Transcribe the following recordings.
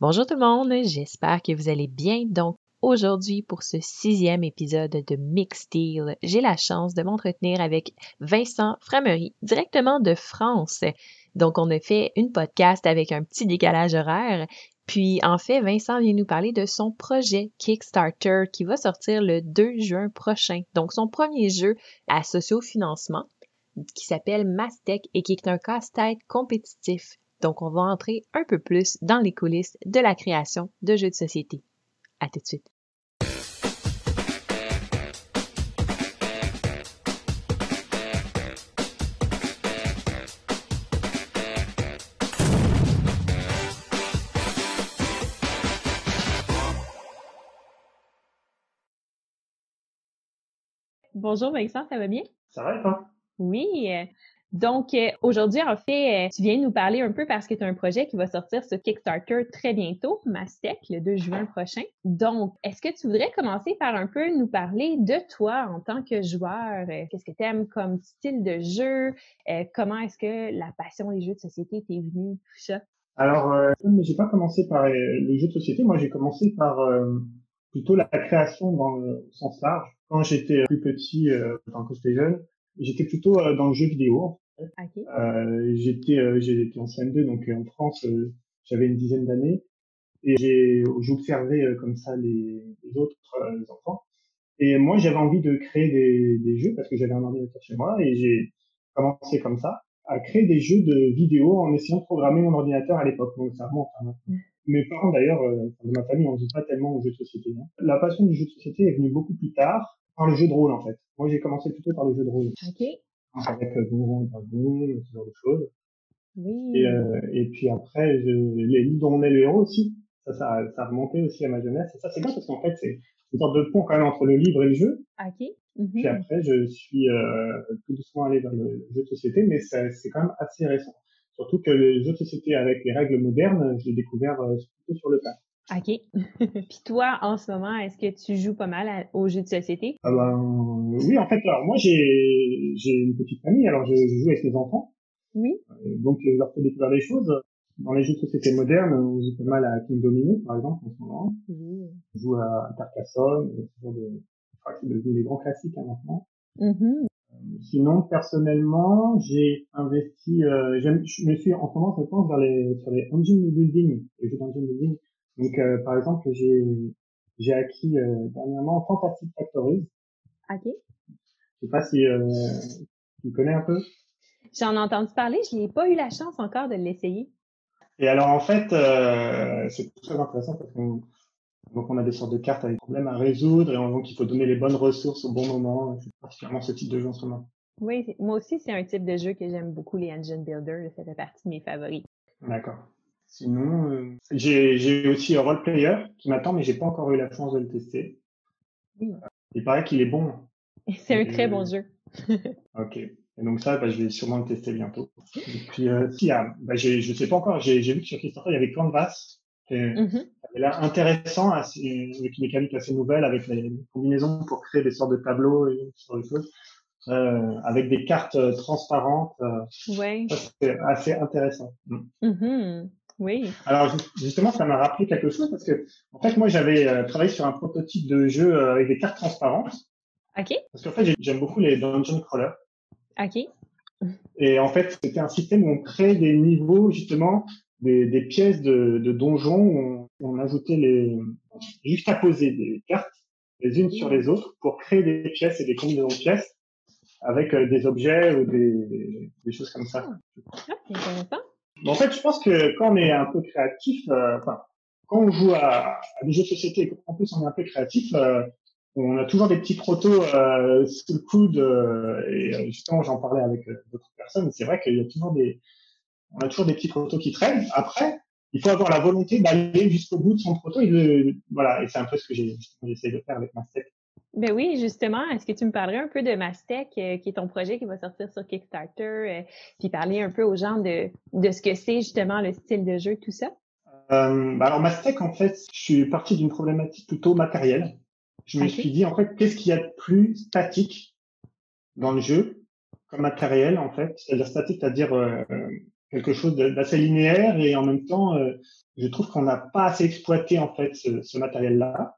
Bonjour tout le monde, j'espère que vous allez bien. Donc aujourd'hui pour ce sixième épisode de Mix Deal, j'ai la chance de m'entretenir avec Vincent Framery, directement de France. Donc on a fait une podcast avec un petit décalage horaire. Puis en fait, Vincent vient nous parler de son projet Kickstarter qui va sortir le 2 juin prochain. Donc son premier jeu à sociofinancement qui s'appelle Mastec et qui est un casse-tête compétitif donc, on va entrer un peu plus dans les coulisses de la création de jeux de société. À tout de suite. Bonjour Vincent, ça va bien? Ça va et toi? Oui. Donc, euh, aujourd'hui, en fait, euh, tu viens nous parler un peu parce que tu as un projet qui va sortir sur Kickstarter très bientôt, Mastec, le 2 juin prochain. Donc, est-ce que tu voudrais commencer par un peu nous parler de toi en tant que joueur? Euh, qu'est-ce que tu aimes comme style de jeu? comment est-ce que la passion des jeux de société t'est venue, tout ça? Alors, euh, mais j'ai pas commencé par le jeu de société. Moi, j'ai commencé par plutôt la création dans le sens large. Quand j'étais plus petit, quand j'étais jeune, J'étais plutôt euh, dans le jeu vidéo. En fait. euh, j'étais euh, j'étais en CM2 donc euh, en France j'avais une dizaine d'années et j'ai j'observais comme ça les, les autres enfants et moi j'avais envie de créer des, des jeux parce que j'avais un ordinateur chez moi et j'ai commencé comme ça à créer des jeux de vidéo en essayant de programmer mon ordinateur à l'époque donc ça remonte hein, mm. Mes parents d'ailleurs, de ma famille, on joue pas tellement aux jeux de société. Hein. La passion du jeu de société est venue beaucoup plus tard par le jeu de rôle en fait. Moi j'ai commencé plutôt par le jeu de rôle. Ok. Avec euh, Donjons et Dragons, ce genre de choses. Oui. Et, euh, et puis après, je, les livres dont on est le héros aussi. Ça, ça, ça remontait aussi à ma jeunesse. Et ça c'est bien parce qu'en fait c'est une sorte de pont quand même entre le livre et le jeu. Ok. Mm Puis après, je suis euh, tout doucement allé vers le jeu de société, mais c'est quand même assez récent. Surtout que le jeu de société avec les règles modernes, je l'ai découvert euh, plutôt sur le tas. OK. Puis toi, en ce moment, est-ce que tu joues pas mal aux jeux de société? Ah ben, oui, en fait, alors moi, j'ai, j'ai une petite famille, alors je, je, joue avec mes enfants. Oui. Euh, donc, je leur fais découvrir des choses. Dans les jeux de société modernes, on joue pas mal à King Domino, par exemple, en ce moment. Oui. On joue à Carcassonne, ce genre de, enfin, c'est devenu des grands classiques, hein, maintenant. Mm-hmm. Euh, sinon, personnellement, j'ai investi, euh, je me suis en ce moment, je pense, vers les, sur les engine building, les jeux d'engine building donc, euh, par exemple, j'ai j'ai acquis euh, dernièrement Fantastic Factories. Ok. Je sais pas si euh, tu connais un peu. J'en ai entendu parler, je n'ai pas eu la chance encore de l'essayer. Et alors en fait, euh, c'est très intéressant parce qu'on donc on a des sortes de cartes avec des problèmes à résoudre et donc il faut donner les bonnes ressources au bon moment. C'est particulièrement ce type de jeu en ce moment. Oui, moi aussi c'est un type de jeu que j'aime beaucoup, les engine builders, ça fait partie de mes favoris. D'accord. Sinon, euh, j'ai aussi un role player qui m'attend, mais j'ai pas encore eu la chance de le tester. Oui. Il paraît qu'il est bon. C'est un très bon jeu. ok. Et donc ça, bah, je vais sûrement le tester bientôt. Et puis, euh, si, ah, bah, je sais pas encore, j'ai vu que sur Kickstarter, il y avait Canvas. Et, mm -hmm. Ça intéressant, avec une mécanique assez nouvelle, avec les combinaisons pour créer des sortes de tableaux et genre de choses. Euh, avec des cartes euh, transparentes. Euh, ouais. C'est assez intéressant. Mm -hmm. Oui. Alors justement, ça m'a rappelé quelque chose parce que en fait, moi, j'avais euh, travaillé sur un prototype de jeu euh, avec des cartes transparentes. Ok. Parce qu'en fait, j'aime beaucoup les dungeon crawlers. Ok. Et en fait, c'était un système où on crée des niveaux justement, des, des pièces de, de donjons où on, on ajoutait les juste à poser des cartes les unes sur les autres pour créer des pièces et des combinaisons de pièces avec euh, des objets ou des, des choses comme ça. Ah, intéressant en fait, je pense que quand on est un peu créatif, euh, enfin, quand on joue à, à, des jeux de société qu'en plus on est un peu créatif, euh, on a toujours des petits protos euh, sous le coude. Euh, et euh, justement, j'en parlais avec d'autres personnes. C'est vrai qu'il y a toujours des, on a toujours des petits protos qui traînent. Après, il faut avoir la volonté d'aller jusqu'au bout de son proto. Et voilà, et c'est un peu ce que j'ai j'essaie de faire avec ma step. Ben oui, justement, est-ce que tu me parlerais un peu de Mastec, euh, qui est ton projet qui va sortir sur Kickstarter, euh, puis parler un peu aux gens de, de ce que c'est justement le style de jeu, tout ça? Euh, bah alors Mastec, en fait, je suis parti d'une problématique plutôt matérielle. Je me suis dit, en fait, qu'est-ce qu'il y a de plus statique dans le jeu comme matériel, en fait? C'est-à-dire statique, c'est-à-dire euh, quelque chose d'assez linéaire et en même temps, euh, je trouve qu'on n'a pas assez exploité en fait ce, ce matériel-là.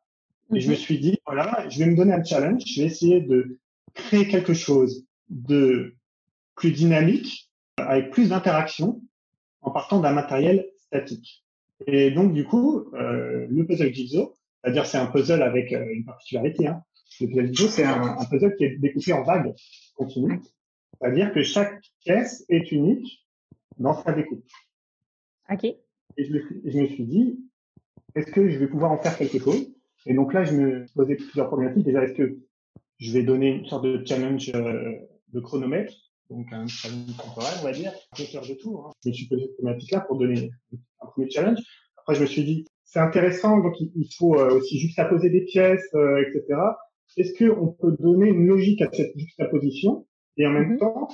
Et je me mhm. suis dit, voilà, je vais me donner un challenge, je vais essayer de créer quelque chose de plus dynamique, avec plus d'interaction, en partant d'un matériel statique. Et donc, du coup, euh, le puzzle Jigsaw, c'est-à-dire c'est un puzzle avec euh, une particularité, hein. le puzzle Jigsaw, c'est un, un, puzzle qui est découpé en vagues continues, c'est-à-dire que chaque pièce est unique dans sa découpe. OK. Et je me, je me suis dit, est-ce que je vais pouvoir en faire quelque chose? Et donc là, je me posais plusieurs problématiques. Déjà, est-ce que je vais donner une sorte de challenge euh, de chronomètre, donc un challenge temporel, on va dire, un faire de tout. Hein. Je me suis posé cette problématique-là pour donner un premier challenge. Après, je me suis dit, c'est intéressant, donc il, faut euh, aussi juxtaposer des pièces, euh, etc. Est-ce qu'on peut donner une logique à cette juxtaposition et en même mm-hmm. temps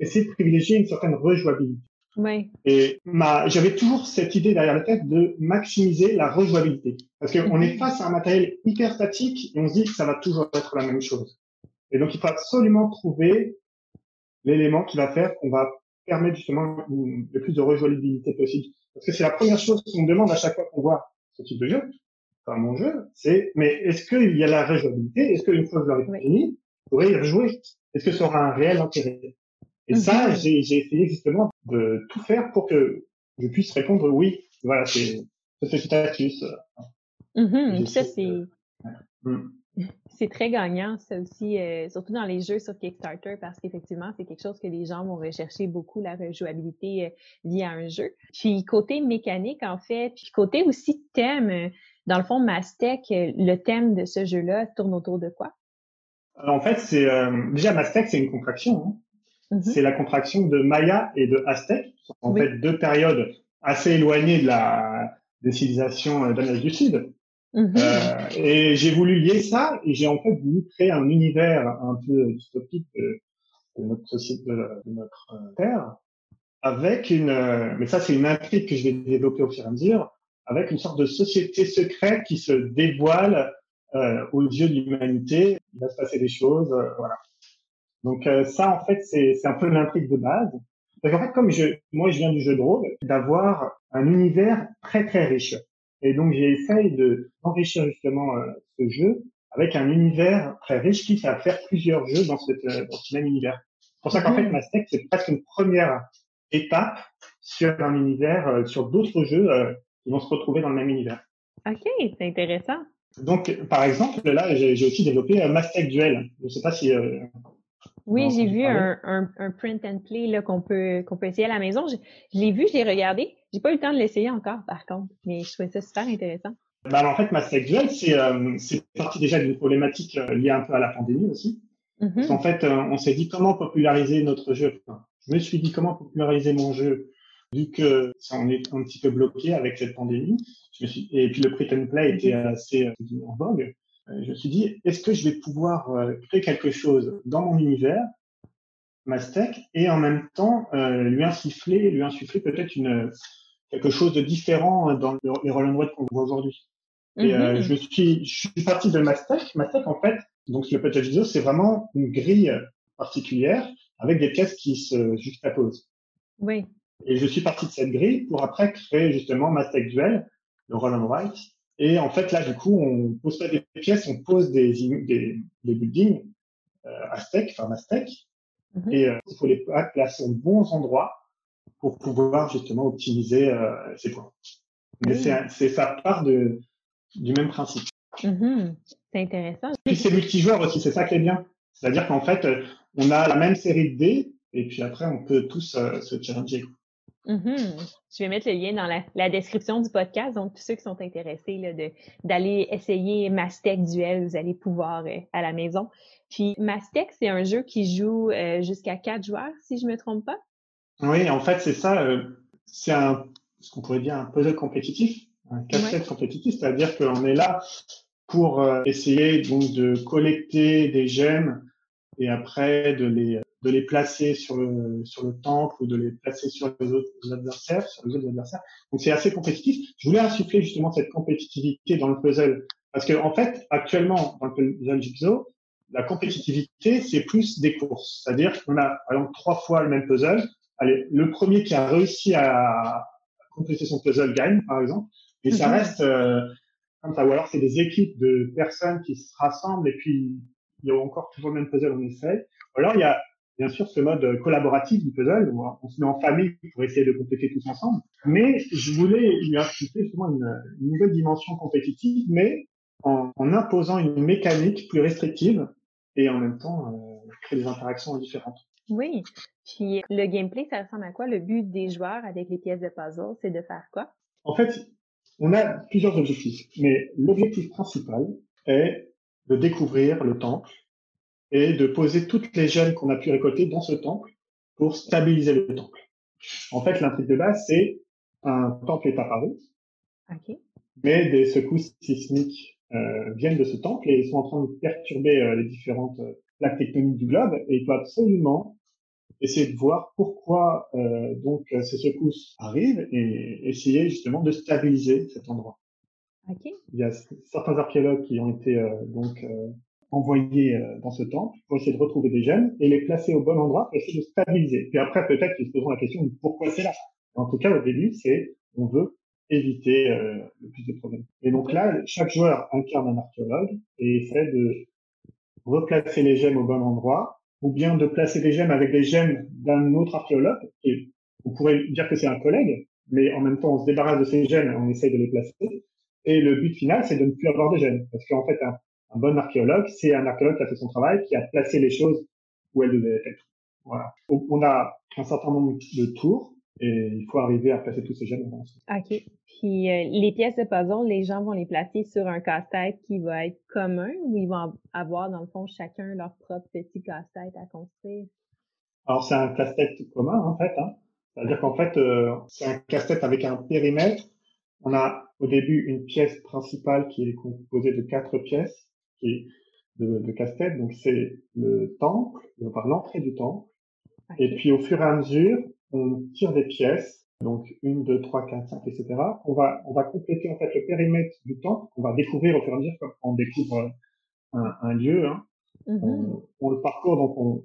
essayer de privilégier une certaine rejouabilité? Oui. Et ma, j'avais toujours cette idée derrière la tête de maximiser la rejouabilité. Parce qu'on est face à un matériel hyper statique et on se dit que ça va toujours être la même chose. Et donc, il faut absolument trouver l'élément qui va faire qu'on va permettre justement le plus de rejouabilité possible. Parce que c'est la première chose qu'on me demande à chaque fois qu'on voit ce type de jeu, enfin mon jeu, c'est mais est-ce qu'il y a la rejouabilité? Est-ce qu'une fois que je l'aurai fini, je pourrais y rejouer? Est-ce que ça aura un réel intérêt? Et ça, j'ai essayé justement de tout faire pour que je puisse répondre oui. Voilà, c'est ce status. Mm ça, c'est... Mm. C'est très gagnant, ça aussi, euh, surtout dans les jeux sur Kickstarter, parce qu'effectivement, c'est quelque chose que les gens vont rechercher beaucoup, la rejouabilité euh, liée à un jeu. Puis côté mécanique, en fait, puis côté aussi thème, euh, dans le fond, Mastec, le thème de ce jeu-là tourne autour de quoi? En fait, c'est déjà Mastec, c'est une contraction. Hein. Mhm. c'est la contraction de Maya et de Aztèque, en fait deux périodes assez éloignées de la des civilisations euh, d'Amérique du Sud. Mhm. Euh, et j'ai voulu lier ça et j'ai en fait voulu créer un univers un peu dystopique de, notre société, de, notre euh, terre, avec une, mais ça c'est une intrigue que je vais développer au fur et à mesure, avec une sorte de société secrète qui se dévoile aux yeux de l'humanité. Il va se passer des choses, voilà. Donc euh, ça, en fait, c'est un peu l'intrigue de base. Parce qu'en fait, comme je, moi, je viens du jeu de rôle, d'avoir un univers très très riche. Et donc, j'ai essayé de d'enrichir justement euh, ce jeu avec un univers très riche qui va faire plusieurs jeux dans, cette, euh, dans ce même univers. C'est pour ça qu'en fait, Mastec, c'est presque une première étape sur un univers, sur d'autres jeux qui vont se retrouver dans le même univers. Ok, c'est intéressant. Donc, par exemple, là, j'ai aussi développé Mastec Duel. Je ne sais pas si oui, j'ai vu un, un, un, print and play là qu'on peut qu'on peut essayer à la maison. Je, l'ai vu, je l'ai regardé. J'ai pas eu le temps de l'essayer encore, par contre, mais je trouvais ça super intéressant. Bah, en fait, ma Duel, c'est euh, c'est parti déjà d'une problématique euh, liée un peu à la pandémie aussi. Mm-hmm. En fait, euh, on s'est dit comment populariser notre jeu. je me suis dit comment populariser mon jeu vu que ça on est un petit peu bloqué avec cette pandémie. Je me suis, et puis le print and play était assez en vogue. Euh, je me suis dit, est-ce que je vais pouvoir euh, créer quelque chose dans mon univers, Mastec, et en même temps euh, lui insuffler, lui insuffler peut-être une quelque chose de différent dans les roll and qu'on voit aujourd'hui. Et mm-hmm. je suis je suis parti de Mastec. Mastec en fait, donc le Puzzle vidéo, c'est vraiment une grille particulière avec des pièces qui se juxtaposent. Oui. Et je suis parti de cette grille pour après créer justement Mastec Duel, le roll and write, et en fait, là, du coup, on pose pas des pièces, on pose des, des, des buildings euh, Aztec, enfin Aztec, mhm. et euh, il faut les placer aux bons endroits pour pouvoir justement optimiser euh, ces points. Mais c'est ça part de, du même principe. Mhm. C'est intéressant. Puis c'est multijoueur aussi, c'est ça qui est bien. C'est-à-dire qu'en fait, on a la même série de dés, et puis après, on peut tous euh, se challenger. Mm-hmm. Je vais mettre le lien dans la, description du podcast. Donc, tous ceux qui sont intéressés d'aller essayer Mastec Duel, vous allez pouvoir euh, à la maison. Puis, Mastec, c'est un jeu qui joue euh, jusqu'à quatre joueurs, si je me trompe pas? Oui, en fait, c'est ça. Euh, c'est un, ce qu'on pourrait dire un puzzle compétitif, un casse-tête compétitif, c'est-à-dire qu'on est là pour essayer donc de collecter des gemmes et après de les de les placer sur le sur le temple ou de les placer sur les autres adversaires, sur les autres adversaires. Donc c'est assez compétitif. Je voulais insuffler justement cette compétitivité dans le puzzle parce que en fait actuellement dans le puzzle Jigsaw, la compétitivité c'est plus des courses, c'est-à-dire qu'on a par exemple trois fois le même puzzle allez, le premier qui a réussi à compléter son puzzle gagne, par exemple. Et ça mhm. reste euh, comme ça. Ou alors c'est des équipes de personnes qui se rassemblent et puis il y a encore toujours le même puzzle, on essaie. Ou alors il y a bien sûr ce mode collaboratif du puzzle où on se met en famille pour essayer de compléter tous ensemble. Mais je voulais lui ajouter justement une, une, nouvelle dimension compétitive, mais en, en, imposant une mécanique plus restrictive et en même temps euh, créer des interactions différentes. Oui. Puis le gameplay, ça ressemble à quoi? Le but des joueurs avec les pièces de puzzle, c'est de faire quoi? En fait, on a plusieurs objectifs, mais l'objectif principal est de découvrir le temple et de poser toutes les gemmes qu'on a pu récolter dans ce temple pour stabiliser le temple. En fait, l'intrigue de base, c'est un temple est apparu, okay. mais des secousses sismiques euh, viennent de ce temple et sont en train de perturber euh, les différentes euh, plaques tectoniques du globe. Et il faut absolument essayer de voir pourquoi euh, donc ces secousses arrivent et essayer justement de stabiliser cet endroit. Okay. Il y a certains archéologues qui ont été donc envoyés euh, dans ce temple pour essayer de retrouver des gemmes et les placer au bon endroit pour essayer de stabiliser. Puis après, peut-être qu'ils se poseront la question de pourquoi c'est là. En tout cas, au début, c'est on veut éviter le plus de problèmes. Et donc là, chaque joueur incarne un archéologue et essaie de replacer les gemmes au bon endroit ou bien de placer des gemmes avec des gemmes d'un autre archéologue. Et on pourrait dire que c'est un collègue, mais en même temps, on se débarrasse de ces gemmes et on essaye de les placer. Et le but final, c'est de ne plus avoir de gemmes. Parce qu'en fait, bon archéologue, c'est un archéologue qui a fait son travail, qui a placé les choses où elles devaient être. Voilà. On a un certain nombre de tours et il faut arriver à placer tous ces gemmes. OK. Puis euh, les pièces de puzzle, les gens vont les placer sur un casse-tête qui va être commun ou ils vont avoir, dans le fond, chacun leur propre petit casse-tête à construire? Alors, c'est un casse-tête commun, en fait. Hein. C'est-à-dire qu'en fait, euh, c'est un casse-tête avec un périmètre. On a au début une pièce principale qui est composée de quatre pièces qui de, de casse-tête. Donc, c'est le temple, enfin l'entrée du temple. Et puis, au fur et à mesure, on tire des pièces, donc une, deux, trois, quatre, cinq, etc. On va, on va compléter en fait le périmètre du temple. On va découvrir au fur et à mesure quand on découvre un, un lieu. Hein. Mm-hmm. on, le parcourt, donc on,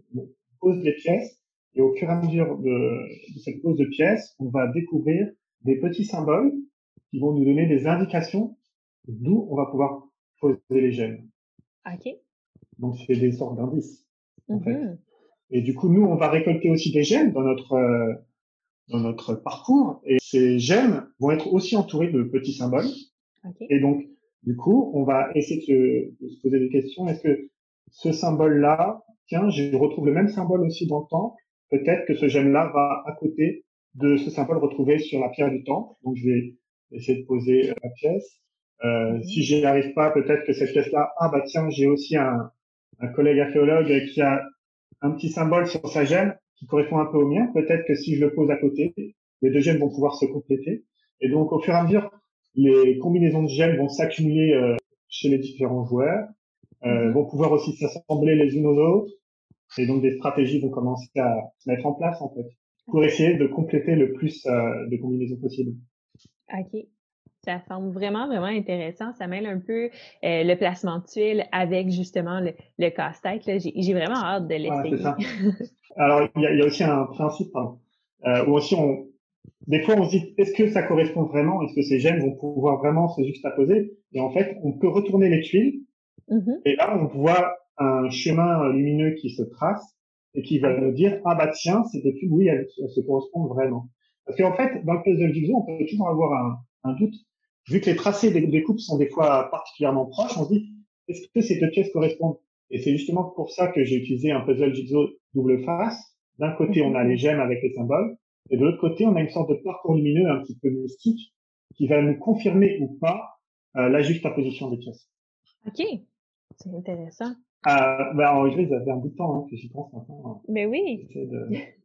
pose les pièces et au fur et à mesure de, de cette pose de pièces, on va découvrir des petits symboles qui vont nous donner des indications d'où on va pouvoir poser les gemmes. Ok. Donc c'est des sortes d'indices. En fait. Mm-hmm. Et du coup, nous, on va récolter aussi des gemmes dans notre euh, dans notre parcours. Et ces gemmes vont être aussi entourées de petits symboles. Okay. Et donc, du coup, on va essayer de se, de se poser des questions. Est-ce que ce symbole-là, tiens, je retrouve le même symbole aussi dans le temple. Peut-être que ce gemme-là va à côté de ce symbole retrouvé sur la pierre du temple. Donc, je vais essayer de poser la pièce. Euh, Si j'y arrive pas, peut-être que cette pièce-là, ah bah tiens, j'ai aussi un, un collègue archéologue qui a un petit symbole sur sa gemme qui correspond un peu au mien. Peut-être que si je le pose à côté, les deux gemmes vont pouvoir se compléter. Et donc, au fur et à mesure, les combinaisons de gemmes vont s'accumuler euh, chez les différents joueurs, euh, mhm. vont pouvoir aussi s'assembler les unes aux autres. Et donc, des stratégies vont commencer à se mettre en place, en fait, pour essayer de compléter le plus euh, de combinaisons possibles. OK. Ça semble vraiment, vraiment intéressant. Ça mêle un peu euh, le placement de tuiles avec justement le, le casse-tête. J'ai vraiment hâte de l'essayer. Alors, il y a, y a, aussi un principe hein, euh, où aussi on, des fois on se dit est-ce que ça correspond vraiment? Est-ce que ces gemmes vont pouvoir vraiment se juxtaposer? Et en fait, on peut retourner les tuiles mm-hmm. et là on voit un chemin lumineux qui se trace et qui va nous dire ah bah tiens des tuiles oui elles, se correspondent vraiment. Parce qu'en fait dans le puzzle jigsaw on peut toujours avoir un, un doute vu que les tracés des, coupes sont des fois particulièrement proches, on se dit, est-ce que ces deux pièces correspondent? Et c'est justement pour ça que j'ai utilisé un puzzle jigsaw double face. D'un côté, on a les gemmes avec les symboles, et de l'autre côté, on a une sorte de parcours lumineux un petit peu mystique qui va nous confirmer ou pas euh, la juxtaposition des pièces. Ok, c'est intéressant. Euh, ben, en vrai, ça fait un bout de temps hein, que j'y pense maintenant. Mais oui.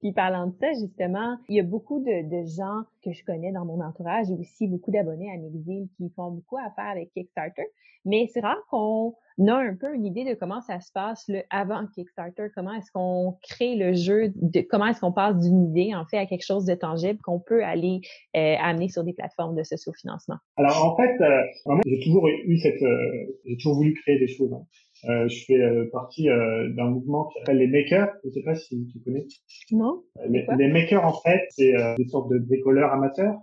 Puis parlant de ça, justement, il y a beaucoup de, gens que je connais dans mon entourage et aussi beaucoup d'abonnés à Mixville qui font beaucoup affaire avec Kickstarter. Mais c'est rare qu'on a un peu une idée de comment ça se passe le avant Kickstarter, comment est-ce qu'on crée le jeu, de, comment est-ce qu'on passe d'une idée en fait à quelque chose de tangible qu'on peut aller euh, amener sur des plateformes de socio-financement? Alors en fait, euh, j'ai toujours eu cette, euh, j'ai toujours voulu créer des choses. Hein. Euh, je fais euh, partie euh, d'un mouvement qui s'appelle les makers. Je ne sais pas si tu connais. Non. Les, les, makers, en fait, c'est des sortes de bricoleurs amateurs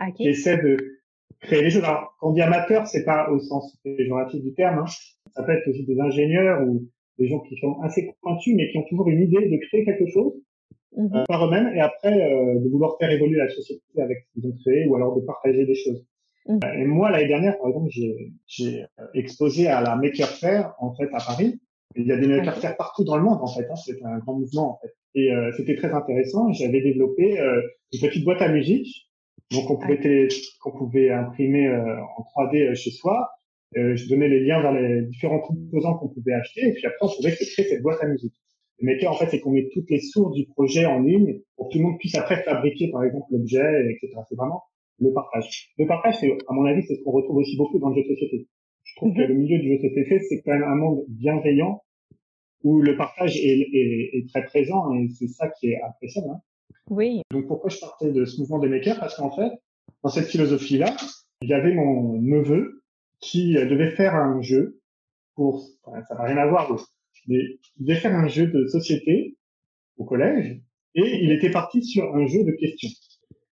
okay. qui essaient de créer des choses. Alors, quand on dit amateur, c'est pas au sens péjoratif du terme. Hein. Ça peut être aussi des ingénieurs ou des gens qui sont assez pointus, mais qui ont toujours une idée de créer quelque chose mm par eux-mêmes et après de vouloir faire évoluer la société avec ce qu'ils ont créé ou alors de partager des choses. Mm. Et moi, l'année dernière, par exemple, j'ai exposé à la Maker Faire, en fait, à Paris. il y a des Maker Faire partout dans le monde, en fait. Hein, c'est un grand mouvement, en fait. Et euh, c'était très intéressant. J'avais développé euh, une petite boîte à musique, donc on pouvait qu'on pouvait imprimer euh, en 3D euh, chez soi. je donnais les liens vers les différents composants qu'on pouvait acheter, et puis après on pouvait créer cette boîte à musique. Le maker, en fait, c'est qu'on met toutes les sources du projet en ligne pour que tout le monde puisse après fabriquer, par exemple, l'objet, etc. C'est vraiment le partage. Le partage, c'est, à mon avis, c'est ce qu'on retrouve aussi beaucoup dans le jeu de société. Je trouve que mhm. le milieu du jeu de société, c'est quand même un monde bienveillant où le partage est, est, est très présent et c'est ça qui est appréciable. Hein. Oui. Donc pourquoi je partais de ce mouvement des makers? Parce qu'en fait, dans cette philosophie-là, il y avait mon neveu qui devait faire un jeu pour, enfin, ça n'a rien à voir, mais il devait faire un jeu de société au collège et il était parti sur un jeu de questions.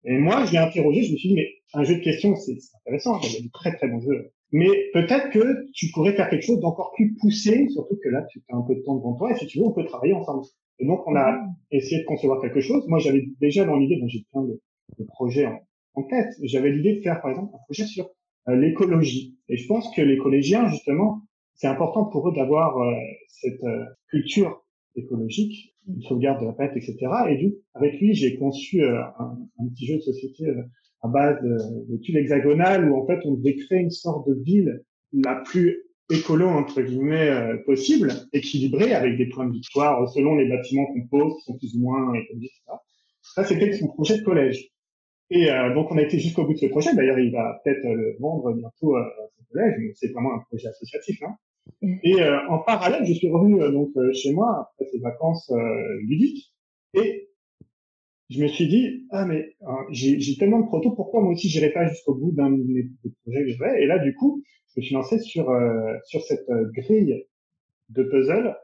Et moi, je l'ai interrogé, je me suis dit, mais un jeu de questions, c'est intéressant, il y a des très très bons jeux. Mais peut-être que tu pourrais faire quelque chose d'encore plus poussé, surtout que là, tu as un peu de temps devant toi, et si tu veux, on peut travailler ensemble. Et donc, on a mmh. essayé de concevoir quelque chose. Moi, j'avais déjà dans l'idée, bon, j'ai plein de, de projets en, en tête, j'avais l'idée de faire, par exemple, un projet sur euh, l'écologie. Et je pense que les collégiens, justement, c'est important pour eux d'avoir euh, cette euh, culture écologique une sauvegarde de la planète, etc. Et du avec lui, j'ai conçu un, un, petit jeu de société à base de, de tuiles hexagonales où en fait on devait créer une sorte de ville la plus écolo entre guillemets euh, possible, équilibrée avec des points de victoire selon les bâtiments qu'on pose qui sont plus ou moins etc. Ça c'était son projet de collège. Et donc on a été jusqu'au bout de ce projet. D'ailleurs, il va peut-être le vendre bientôt à son collège, mais c'est vraiment un projet associatif. Hein. Et euh, en parallèle, je suis revenu euh, donc euh, chez moi après ces vacances ludiques et je me suis dit ah mais j'ai tellement de protos, pourquoi moi aussi j'irai pas jusqu'au bout d'un des projets que je vais Et là du coup, je me suis lancé sur sur cette grille de puzzle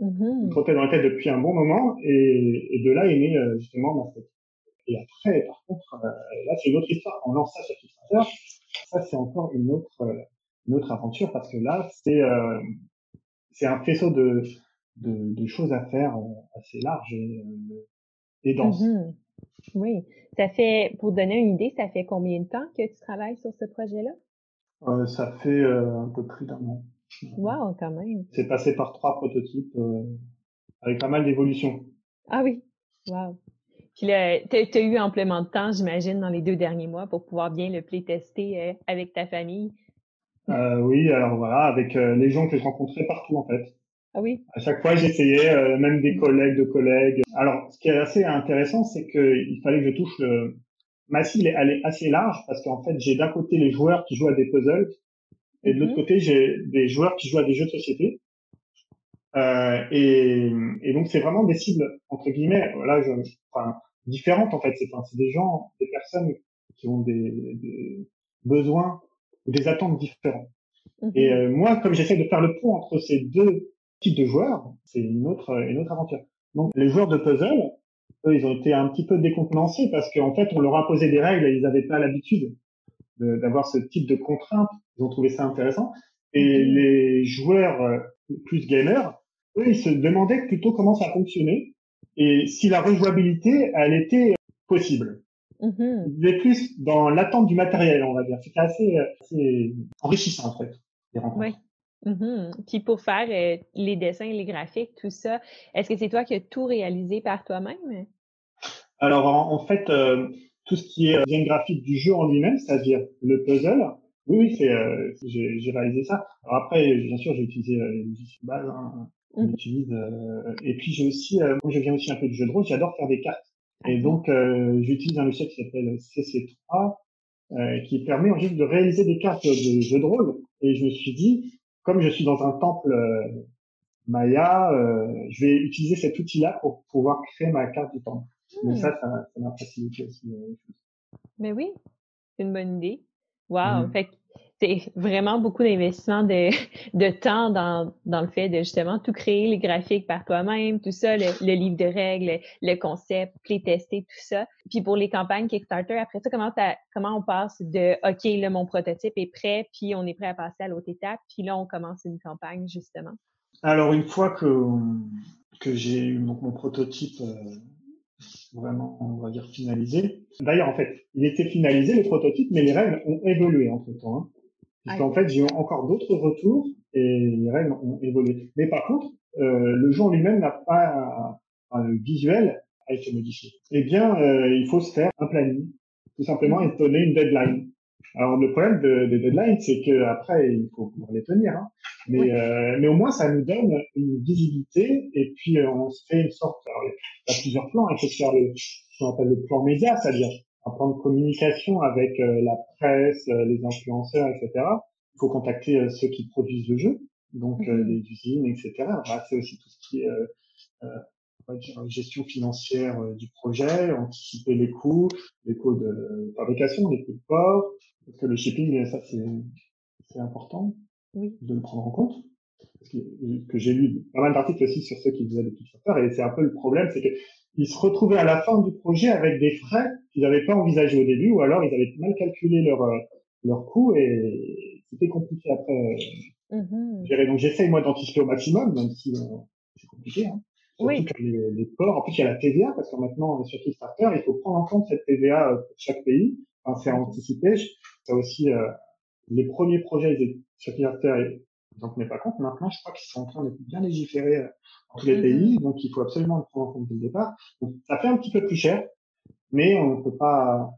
mmh. trottait dans la tête depuis un bon moment et, et de là est né justement ma fête. Et après, par contre, là c'est une autre histoire. On lance ça sur Kickstarter. Ça c'est encore une autre une autre aventure parce que là, c'est euh, c'est un faisceau de, de, de, choses à faire euh, assez large et, euh, et dense. Mm-hmm. Oui. Ça fait, pour donner une idée, ça fait combien de temps que tu travailles sur ce projet-là? Euh, ça fait un peu plus d'un an. Wow, quand même. C'est passé par trois prototypes avec pas mal d'évolutions. Ah oui, wow. Puis là, tu as, eu amplement de temps, j'imagine, dans les deux derniers mois pour pouvoir bien le playtester avec ta famille? Euh, oui, alors voilà, avec euh, les gens que je rencontrais partout en fait. Ah oui. À chaque fois, j'essayais, euh, même des collègues de collègues. Alors, ce qui est assez intéressant, c'est qu'il fallait que je touche le... Ma cible, elle est assez large parce qu'en fait, j'ai d'un côté les joueurs qui jouent à des puzzles et de l'autre mhm. côté, j'ai des joueurs qui jouent à des jeux de société. Euh, et, et, donc, c'est vraiment des cibles entre guillemets, voilà, je, enfin, différentes en fait. C'est enfin, des gens, des personnes qui ont des, des besoins des attentes différentes. Mhm. Et euh, moi, comme j'essaie de faire le pont entre ces deux types de joueurs, c'est une autre une autre aventure. Donc les joueurs de puzzle, eux, ils ont été un petit peu décontenancés parce qu'en fait, on leur a posé des règles et ils n'avaient pas l'habitude d'avoir ce type de contraintes. Ils ont trouvé ça intéressant. Et les joueurs euh, plus gamers, eux, ils se demandaient plutôt comment ça fonctionnait et si la rejouabilité, elle était possible. Mmh. Il est plus dans l'attente du matériel, on va dire. C'était assez, assez enrichissant, en fait. Oui. Mmh. Puis pour faire euh, les dessins, les graphiques, tout ça, est-ce que c'est toi qui as tout réalisé par toi-même? Alors, en, fait, euh, tout ce qui est euh, design graphique du jeu en lui-même, c'est-à-dire le puzzle, oui, oui, c'est, j'ai, réalisé ça. Alors après, bien sûr, j'ai utilisé les logiciels base, hein, mmh. et puis j'ai aussi, moi je viens aussi un peu du jeu de rôle, j'adore faire des cartes. Et donc, euh, j'utilise un logiciel qui s'appelle CC3, euh, qui permet en juste de réaliser des cartes de jeux de rôle. Et je me suis dit, comme je suis dans un temple euh, Maya, euh, je vais utiliser cet outil-là pour pouvoir créer ma carte du temple. Mais hmm. ça, ça, m'a facilité aussi. Mais oui, c'est une bonne idée. Wow. Hmm. Fait c'est vraiment beaucoup d'investissement de, de temps dans, dans le fait de justement tout créer, les graphiques par toi-même, tout ça, le, livre de règles, le, concept, les tester, tout ça. Puis pour les campagnes Kickstarter, après ça, comment, comment on passe de OK, là, mon prototype est prêt, puis on est prêt à passer à l'autre étape, puis là, on commence une campagne, justement? Alors, une fois que, que j'ai eu mon prototype euh, vraiment, on va dire, finalisé. D'ailleurs, en fait, il était finalisé, le prototype, mais les règles ont évolué entre-temps. Hein. Puisqu'en fait, j'ai encore d'autres retours et les règles ont évolué. Mais par contre, euh, le jeu lui-même n'a pas, le visuel a été modifié. Eh bien, euh, il faut se faire un planning, tout simplement, et donner une deadline. Alors le problème de, des deadlines, c'est que après il faut pouvoir les tenir, hein. mais euh, mais au moins ça nous donne une visibilité et puis euh, on se fait une sorte. Alors, il y a plusieurs plans. Il faut faire le ce qu'on appelle le plan média, c'est-à-dire un plan de communication avec euh, la presse, euh, les influenceurs, etc. Il faut contacter euh, ceux qui produisent le jeu, donc mhm. les usines, etc. c'est aussi tout ce qui est gestion financière du projet, anticiper les coûts, les coûts de fabrication, les coûts de port, parce que le shipping, ça c'est important oui. de le prendre en compte. Parce que, que j'ai lu pas mal d'articles aussi sur ceux qui faisaient des Kickstarter, et c'est un peu le problème, c'est que ils se retrouvaient à la fin du projet avec des frais qu'ils n'avaient pas envisagés au début, ou alors ils avaient mal calculé leur euh, leur coût et c'était compliqué après euh, mm-hmm. Donc j'essaye moi d'anticiper au maximum, même si euh, c'est compliqué. Hein. Surtout oui. que les, les, ports, en plus il y a la TVA parce que maintenant sur Kickstarter il faut prendre en compte cette TVA euh, pour chaque pays. Enfin, c'est anticipé. Ça aussi les premiers projets sur Kickstarter donc n'est pas compte. Maintenant, je crois qu'ils sont en train de bien légiférer dans tous les mm-hmm. pays, donc il faut absolument le prendre en compte dès le départ. Donc, ça fait un petit peu plus cher, mais on ne peut pas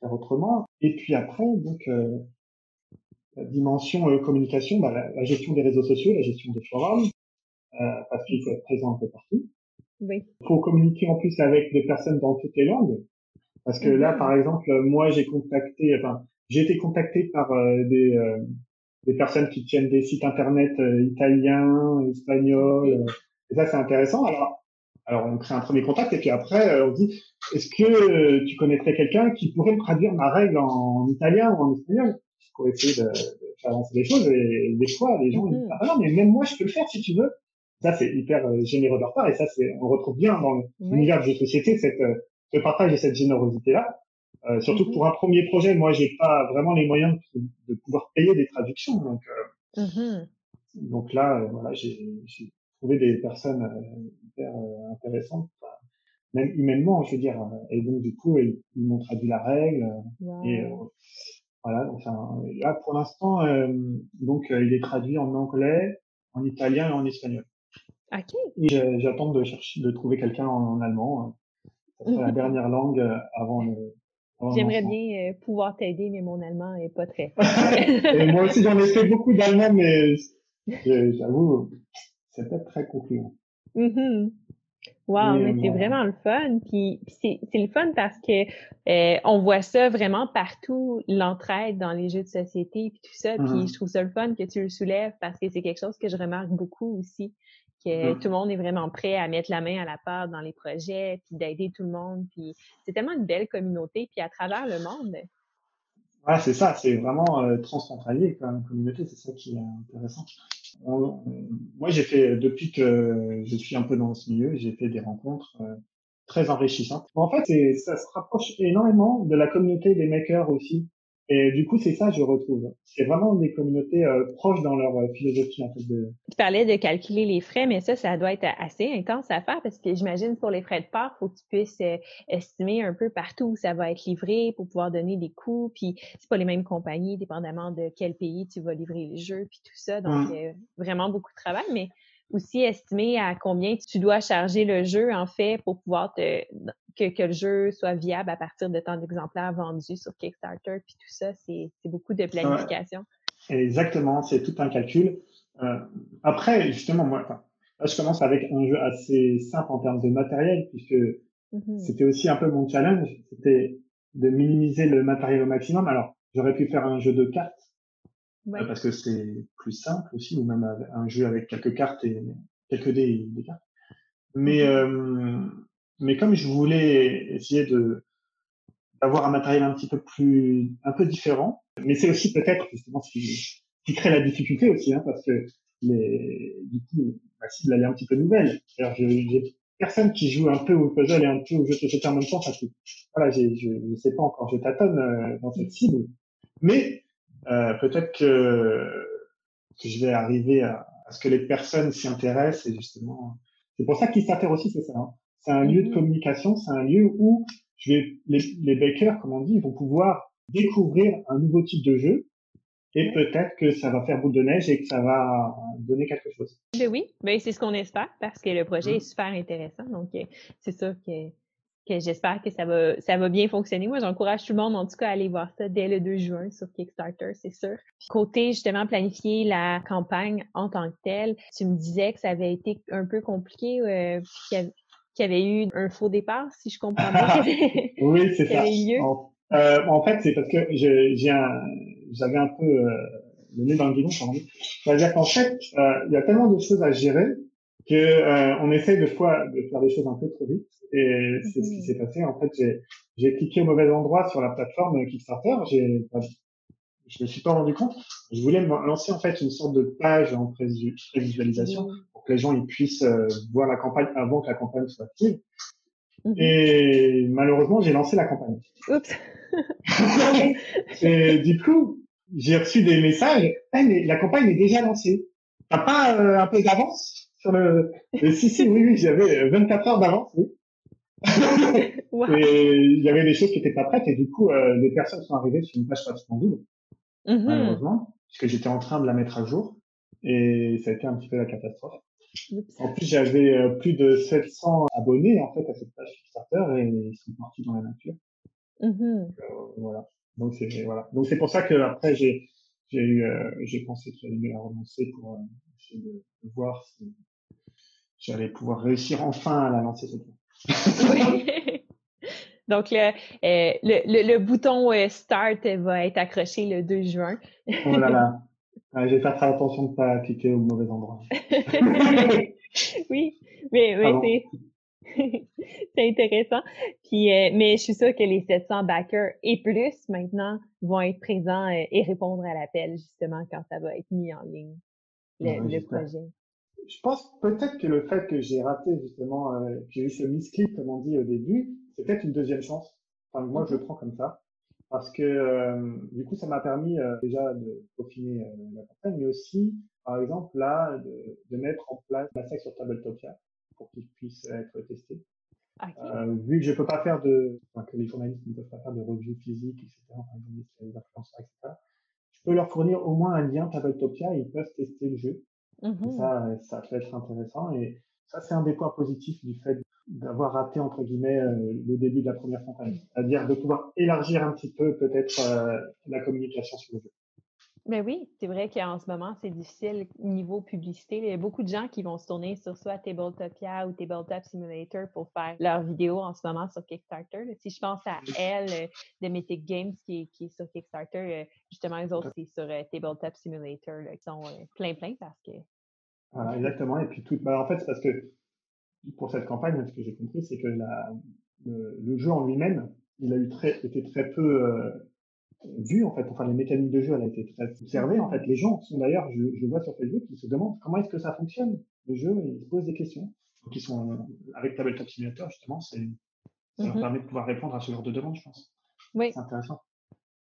faire autrement. Et puis après, donc euh, la dimension euh, communication, bah, la, gestion des réseaux sociaux, la gestion des forums, euh, parce qu'il faut être présent un peu partout. Oui. Il faut communiquer en plus avec des personnes dans toutes les langues, parce que là, mm-hmm. par exemple, moi j'ai contacté, enfin j'ai été contacté par euh, des des personnes qui tiennent des sites internet italiens, espagnols. et ça, c'est intéressant. Alors, alors on crée un premier contact et puis après euh, on dit est-ce que euh, tu connaîtrais quelqu'un qui pourrait me traduire ma règle en, italien ou en espagnol? Pour essayer de, faire avancer les choses et des fois les gens disent mm-hmm. ah non mais même moi je peux le faire si tu veux ça c'est hyper euh, généreux de leur part et ça c'est on retrouve bien dans l'univers de société cette ce partage et cette générosité là surtout mm-hmm. pour un premier projet moi j'ai pas vraiment les moyens de, pouvoir payer des traductions donc mm-hmm. donc là voilà j'ai trouvé des personnes hyper euh, intéressante, même humainement, je veux dire. Euh, et donc du coup, ils, m'ont traduit la règle. Euh, et voilà. Enfin, là, pour l'instant, donc il est traduit en anglais, en italien et en espagnol. Ok. Et j'attends de chercher, de trouver quelqu'un en, allemand. C'est la dernière langue avant le. J'aimerais bien pouvoir t'aider, mais mon allemand est pas très. et moi aussi, j'en ai fait beaucoup d'allemand, mais j'avoue, c'est peut-être très concluant. Mm-hmm. Wow, mais c'est vraiment le fun. Puis, c'est, le fun parce que euh, on voit ça vraiment partout, l'entraide dans les jeux de société puis tout ça. Puis mm-hmm. je trouve ça le fun que tu le soulèves parce que c'est quelque chose que je remarque beaucoup aussi, que mm. tout le monde est vraiment prêt à mettre la main à la pâte dans les projets, puis d'aider tout le monde. Puis c'est tellement une belle communauté, puis à travers le monde. Ouais, c'est ça, c'est vraiment euh, transfrontalier comme communauté, c'est ça qui est intéressant moi, j'ai fait, depuis que je suis un peu dans ce milieu, j'ai fait des rencontres euh, très enrichissantes. En fait, ça se rapproche énormément de la communauté des makers aussi. Et du coup, c'est ça, je retrouve. C'est vraiment des communautés euh, proches dans leur euh, philosophie en fait. De... Tu parlais de calculer les frais, mais ça, ça doit être assez intense à faire parce que j'imagine pour les frais de part, faut que tu puisses euh, estimer un peu partout où ça va être livré pour pouvoir donner des coûts. Puis c'est pas les mêmes compagnies, dépendamment de quel pays tu vas livrer les jeux, puis tout ça. Donc vraiment beaucoup de travail, mais aussi estimer à combien tu dois charger le jeu, en fait, pour pouvoir te, que, que le jeu soit viable à partir de tant d'exemplaires vendus sur Kickstarter, puis tout ça, c'est beaucoup de planification. exactement, c'est tout un calcul. Euh, après, justement, moi, là, je commence avec un jeu assez simple en termes de matériel, puisque mm-hmm. c'était aussi un peu mon challenge, c'était de minimiser le matériel au maximum. Alors, j'aurais pu faire un jeu de cartes, euh, parce que c'est plus simple aussi, ou même un jeu avec quelques cartes et quelques dés et des cartes. Mais, mm-hmm. euh, mais comme je voulais essayer de d'avoir un matériel un petit peu plus, un peu différent. Mais c'est aussi peut-être justement ce qui, qui crée la difficulté aussi, hein, parce que les, du coup, la cible elle est un petit peu nouvelle. Alors, j'ai personne qui joue un peu au puzzle et un peu au jeu de société en même temps. Parce que, voilà, je ne sais pas encore, je tâtonne euh, dans cette cible. Mais euh, peut-être que, que je vais arriver à, à ce que les personnes s'y intéressent et justement, c'est pour ça qu'ils s'affaire aussi, c'est ça. Hein. C'est un lieu de mhm. communication, c'est un lieu où je vais, les, les bakers, comme on dit, vont pouvoir découvrir un nouveau type de jeu et peut-être que ça va faire boule de neige et que ça va donner quelque chose. Ben oui, ben c'est ce qu'on espère parce que le projet est mhm. super intéressant. Donc, euh, c'est sûr que, que j'espère que ça va, ça va bien fonctionner. Moi, j'encourage tout le monde, en tout cas, à aller voir ça dès le 2 juin sur Kickstarter, c'est sûr. côté, justement, planifier la campagne en tant que telle, tu me disais que ça avait été un peu compliqué, euh, qu'il y avait eu un faux départ, si je comprends bien. oui, c'est ça. Euh, en fait, c'est parce que j'ai un, j'avais un peu euh, le nez dans le guidon, C'est-à-dire qu'en fait, euh, il y a tellement de choses à gérer que euh, on essaye de fois de faire des choses un peu trop vite. Et c'est ce qui mhm. s'est passé. En fait, j'ai cliqué au mauvais endroit sur la plateforme Kickstarter. J'ai je me suis pas rendu compte. Je voulais lancer en fait une sorte de page en prévisualisation pour que les gens ils puissent voir la campagne avant que la campagne soit active. Mhm. Et malheureusement, j'ai lancé la campagne. Oups. et du coup, j'ai reçu des messages. Eh, mais la campagne est déjà lancée. T'as pas euh, un peu d'avance sur le... si, si, oui, oui, j'avais 24 heures d'avance, oui. Et il y avait des choses qui étaient pas prêtes et du coup, euh, les personnes sont arrivées sur une page pratiquement vide, mm-hmm. malheureusement, puisque j'étais en train de la mettre à jour et ça a été un petit peu la catastrophe. En plus, j'avais euh, plus de 700 abonnés en fait à cette page Kickstarter et ils sont partis dans la nature. Mm-hmm. Euh, voilà. Donc c'est voilà. Donc c'est pour ça que après j'ai j'ai eu euh, j'ai pensé qu'il allait la relancer pour essayer de, voir si j'allais pouvoir réussir enfin à la lancer cette fois. Donc le, le, le, bouton start va être accroché le 2 juin. oh là là. Ah, j'ai fait très attention de pas cliquer au mauvais endroit. oui, mais, mais c'est c'est intéressant. Puis, euh, mais je suis sûre que les 700 backers et plus maintenant vont être présents euh, et répondre à l'appel justement quand ça va être mis en ligne, le, projet. Je pense peut-être que le fait que j'ai raté justement, euh, que j'ai eu ce misclick comme on dit au début, c'est peut-être une deuxième chance. Enfin, moi, je le prends comme ça. Parce que du coup, ça m'a permis déjà de peaufiner la campagne, mais aussi, par exemple, là, de, de mettre en place la sec sur Tabletopia pour qu'ils puissent être testés. Euh, vu que je peux pas faire de, enfin, que les journalistes ne peuvent pas faire de review physique, etc., enfin, les influenceurs, etc., je peux leur fournir au moins un lien Tabletopia et ils peuvent tester le jeu. Mm-hmm. Ça, ça peut être intéressant et ça, c'est un des points positifs du fait d'avoir raté, entre guillemets, euh, le début de la première campagne. C'est-à-dire de pouvoir élargir un petit peu, peut-être, euh, la communication sur le jeu. Mais ben oui, c'est vrai qu'en ce moment, c'est difficile niveau publicité. Il y a beaucoup de gens qui vont se tourner sur soit Tabletopia ou Tabletop Simulator pour faire leurs vidéos en ce moment sur Kickstarter. Si je pense à elle euh, de Mythic Games qui, qui, est sur Kickstarter, justement, les autres, c'est sur Tabletop Simulator qui sont plein, plein parce que. Voilà, exactement. Et puis, tout, bah, en fait, c'est parce que pour cette campagne, ce que j'ai compris, c'est que la, le, jeu en lui-même, il a eu très, été très peu vu en fait, enfin les mécaniques de jeu, elle a été très observée. En fait, les gens sont d'ailleurs, je, je vois sur Facebook, ils se demandent comment est-ce que ça fonctionne le jeu et ils se posent des questions. Donc ils sont avec Tabletop Simulator justement, c'est ça leur mhm. permet de pouvoir répondre à ce genre de demande, je pense. Oui. C'est intéressant.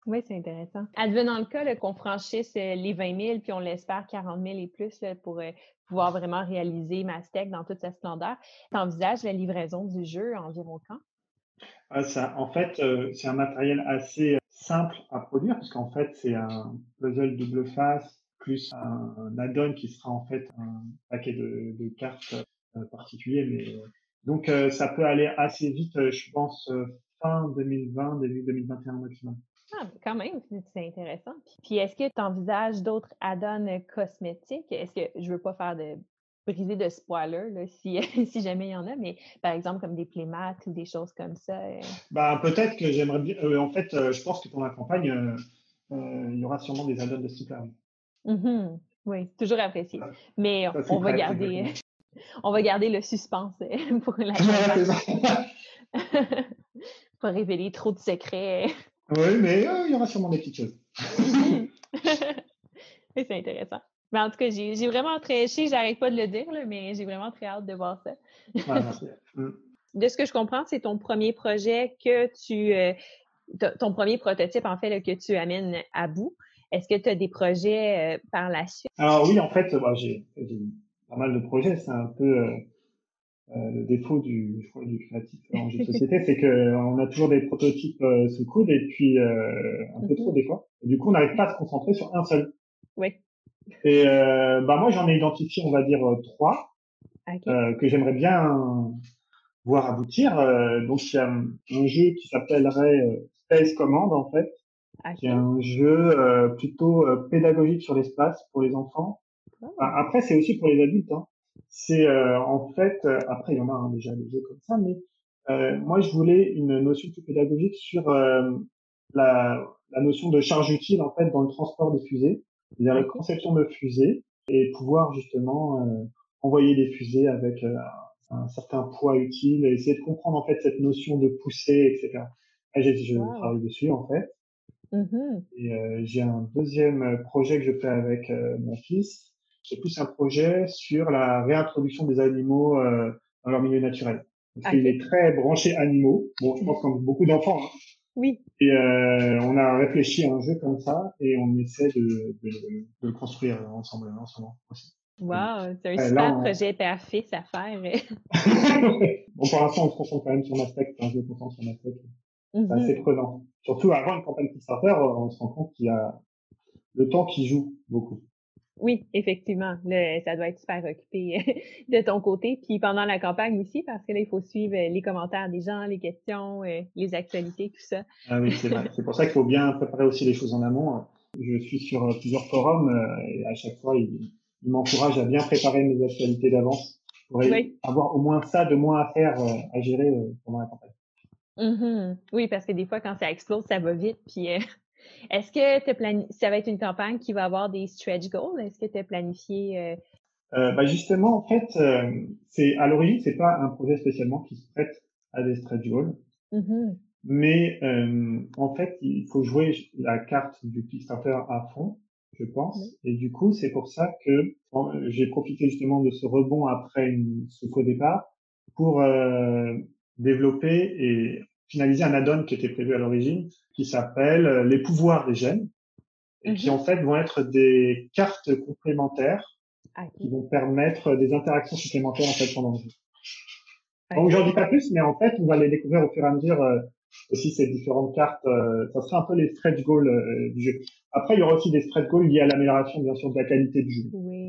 Oui, c'est intéressant. Advenant le cas qu'on franchisse euh, les 20 000, puis on l'espère 40 000 et plus pour euh, pouvoir vraiment réaliser Mastec dans toute sa splendeur, tu envisages la livraison du jeu environ quand? Ah, ça, en fait, euh, c'est un matériel assez simple à produire, parce qu'en fait, c'est un puzzle double face plus un, add-on qui sera en fait un paquet de, de cartes euh, particulier. Mais euh, donc, euh, ça peut aller assez vite, je pense, fin 2020, début 2021 maximum. Ah, quand même, c'est intéressant. Puis, est-ce que tu envisages d'autres add-ons cosmétiques? Est-ce que je veux pas faire de briser de spoiler là, si, si jamais il y en a, mais par exemple comme des playmats ou des choses comme ça. Euh? Bah, peut-être que j'aimerais bien. Euh, en fait, euh, je pense que pour la campagne, il y aura sûrement des add-ons de ce type-là. Mm-hmm. Oui, toujours apprécié. Mais on va garder. On va garder le suspense pour la campagne. Pas révéler trop de secrets. Oui, mais euh, il y aura sûrement des petites choses. c'est intéressant. Mais en tout cas, j'ai vraiment très. Je sais, j'arrête pas de le dire, mais j'ai vraiment très hâte de voir ça. Mm. De ce que je comprends, c'est ton premier projet que tu. Euh, ton premier prototype, en fait, que tu amènes à bout. Est-ce que tu as des projets euh, par la suite? Alors oui, en fait, bah, j'ai pas mal de projets. C'est un peu le défaut du, du créatif en jeu de société, c'est qu'on a toujours des prototypes sous le coude et puis un peu trop mm-hmm. des fois. du coup, on n'arrive pas à se concentrer sur un seul. Oui. Et euh, bah moi, j'en ai identifié, on va dire, euh, trois euh, que j'aimerais bien voir aboutir. Euh, donc, il y a un, jeu qui s'appellerait Space Command, en fait, qui est un jeu plutôt pédagogique sur l'espace pour les enfants. Oh. après, c'est aussi pour les adultes. Hein. C'est en fait, après, il y en a hein, déjà des jeux comme ça, mais moi, je voulais une notion plus pédagogique sur la, la notion de charge utile en fait dans le transport des fusées c'est-à-dire la conception de fusées et pouvoir justement euh, envoyer des fusées avec euh, un certain poids utile et essayer de comprendre en fait cette notion de poussée, etc. j'ai je travaille dessus en fait. Mm-hmm. Et euh, j'ai un deuxième projet que je fais avec mon fils. C'est plus un projet sur la réintroduction des animaux dans leur milieu naturel. Parce qu'il est très branché animaux. Bon, je pense comme beaucoup d'enfants. Hein. Oui. Et euh, on a réfléchi à un jeu comme ça et on essaie de, de, de le construire ensemble en ce moment aussi. Wow, c'est un super projet père-fils à faire. bon, pour l'instant, on se concentre quand même sur l'aspect, un jeu concentre sur l'aspect. C'est mm-hmm. assez prenant. Surtout avant une campagne Kickstarter, on se rend compte qu'il y a le temps qui joue beaucoup. Oui, effectivement. ça doit être super occupé de ton côté. Puis pendant la campagne aussi, parce que là, il faut suivre euh, les commentaires des gens, les questions, euh, les actualités, tout ça. Ah oui, c'est vrai. C'est pour ça qu'il faut bien préparer aussi les choses en amont. Je suis sur euh, plusieurs forums et à chaque fois, ils, m'encouragent à bien préparer mes actualités d'avance pour avoir au moins ça de moins à faire, à gérer pendant la campagne. Mm-hmm. Oui, parce que des fois, quand ça explose, ça va vite. Puis est-ce que ça va être une campagne qui va avoir des stretch goals? Est-ce que tu as planifié? Euh... Euh, bah justement, en fait, euh, c'est à l'origine, c'est pas un projet spécialement qui se prête à des stretch goals. Mm-hmm. Mais euh, en fait, il faut jouer la carte du Kickstarter à fond, je pense. Et du coup, c'est pour ça que j'ai profité justement de ce rebond après une, ce faux départ pour euh, développer et finaliser un add-on qui était prévu à l'origine, qui s'appelle euh, les pouvoirs des gènes, et qui mhm. en fait vont être des cartes complémentaires ah, qui vont permettre des interactions supplémentaires en fait pendant le jeu. Donc j'en dis pas plus, mais en fait on va les découvrir au fur et à mesure euh, aussi ces différentes cartes. Euh, ça sera un peu les stretch goals du jeu. Après il y aura aussi des stretch goals liés à l'amélioration bien sûr de la qualité du jeu. Oui.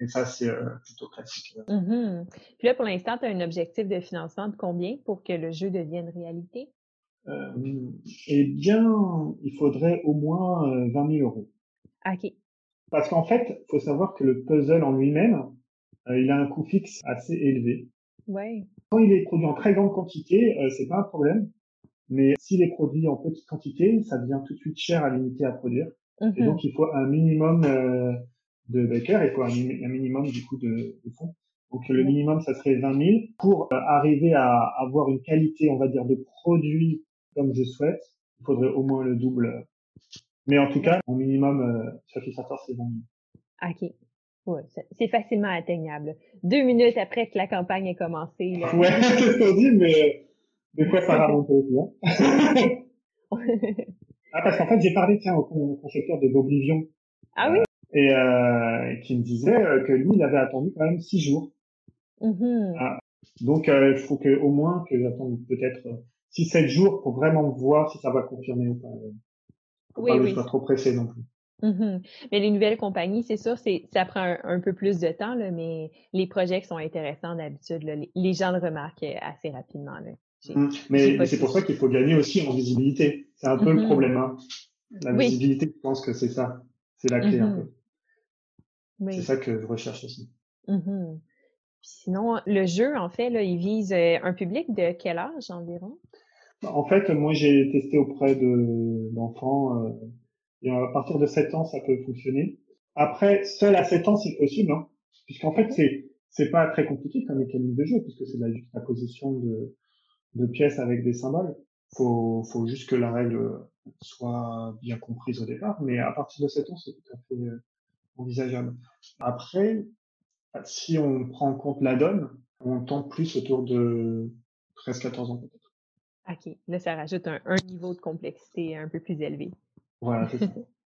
Et ça c'est plutôt classique. Mm-hmm. Puis là pour l'instant tu as un objectif de financement de combien pour que le jeu devienne réalité? Euh, eh bien, il faudrait au moins 20 euh, 000 euros. Ok. Parce qu'en fait, faut savoir que le puzzle en lui-même, euh, il a un coût fixe assez élevé. Ouais. Quand il est produit en très grande quantité, euh, c'est pas un problème. Mais s'il est produit en petite quantité, ça devient tout de suite cher à limiter à produire. Et mm-hmm. donc, il faut un minimum euh, de backers, il faut un, minimum du coup de, de fonds. Donc le minimum, ça serait 20 000 pour arriver à avoir une qualité, on va dire, de produit comme je souhaite, il faudrait au moins le double. Mais en tout cas, mon minimum euh, sur Kickstarter, c'est 20 OK. Ouais, c'est facilement atteignable. Deux minutes après que la campagne ait commencé. Là. Ouais, c'est ce qu'on dit, mais des fois, ça remonte aussi. Hein. ah, parce qu'en fait, j'ai parlé, tiens, au concepteur de Boblivion. Ah oui? Et euh, qui me disait euh, que lui, il avait attendu quand même six jours. Mm-hmm. Ah, donc, euh, il faut que au moins que j'attende peut-être 6-7 jours pour vraiment voir si ça va confirmer ou pas. Faut oui, pas oui. pas trop pressé non plus. Mm-hmm. Mais les nouvelles compagnies, c'est sûr, c'est ça prend un, peu plus de temps, là, mais les projets qui sont intéressants d'habitude, les, gens le remarquent assez rapidement. Là. Mm. Mais, c'est pour ça qu'il faut gagner aussi en visibilité. C'est un peu le mm-hmm. problème. Hein. La visibilité, je pense que c'est ça. C'est la clé un mm-hmm. C'est ça que je recherche aussi. Sinon, le jeu, en fait, là, il vise euh, un public de quel âge environ? En fait, moi, j'ai testé auprès de d'enfants. Euh, et à partir de 7 ans, ça peut fonctionner. Après, seul à 7 ans, c'est possible, hein, puisqu'en fait, c'est c'est pas très compliqué comme mécanique de jeu, puisque c'est la juste la position de de pièces avec des symboles. faut, faut juste que la règle soit bien comprise au départ, mais à partir de 7 ans, c'est tout à fait euh, envisageable. Après, si on prend en compte la donne, on tend plus autour de 13-14 ans peut-être. OK. Là, ça rajoute un, un, niveau de complexité un peu plus élevé. Voilà, c'est ça.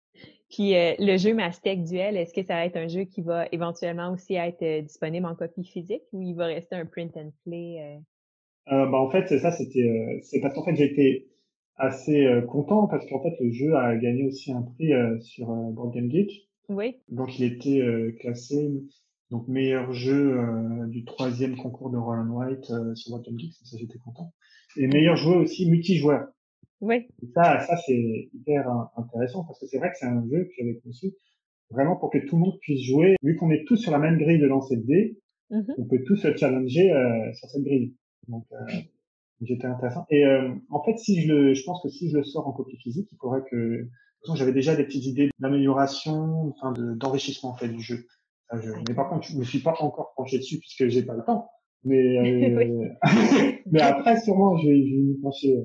Puis euh, le jeu Mastec Duel, est-ce que ça va être un jeu qui va éventuellement aussi être euh, disponible en copie physique ou il va rester un print and play? Euh? euh bah, en fait, ça, c'était, c'est parce qu'en fait, j'étais assez content parce qu'en fait, le jeu a gagné aussi un prix sur Board Game Geek. Oui. Donc, il était classé donc meilleur jeu du troisième concours de Roland White sur Board Game Geek. Ça, j'étais content. Et meilleur joueur aussi multijoueur. Oui. ça, ça c'est hyper intéressant parce que c'est vrai que c'est un jeu que j'avais conçu vraiment pour que tout le monde puisse jouer. Vu qu'on est tous sur la même grille de lancer de dés, mm-hmm. on peut tous se challenger euh, sur cette grille. Donc, euh, j'étais intéressant. Et euh, en fait, si je le, je pense que si je le sors en copie physique, il faudrait que j'avais déjà des petites idées d'amélioration, enfin d'enrichissement en fait du jeu. je, mais par contre, je me suis pas encore penché dessus puisque j'ai pas le temps. Mais euh, mais après, sûrement, je vais, je vais m'y pencher.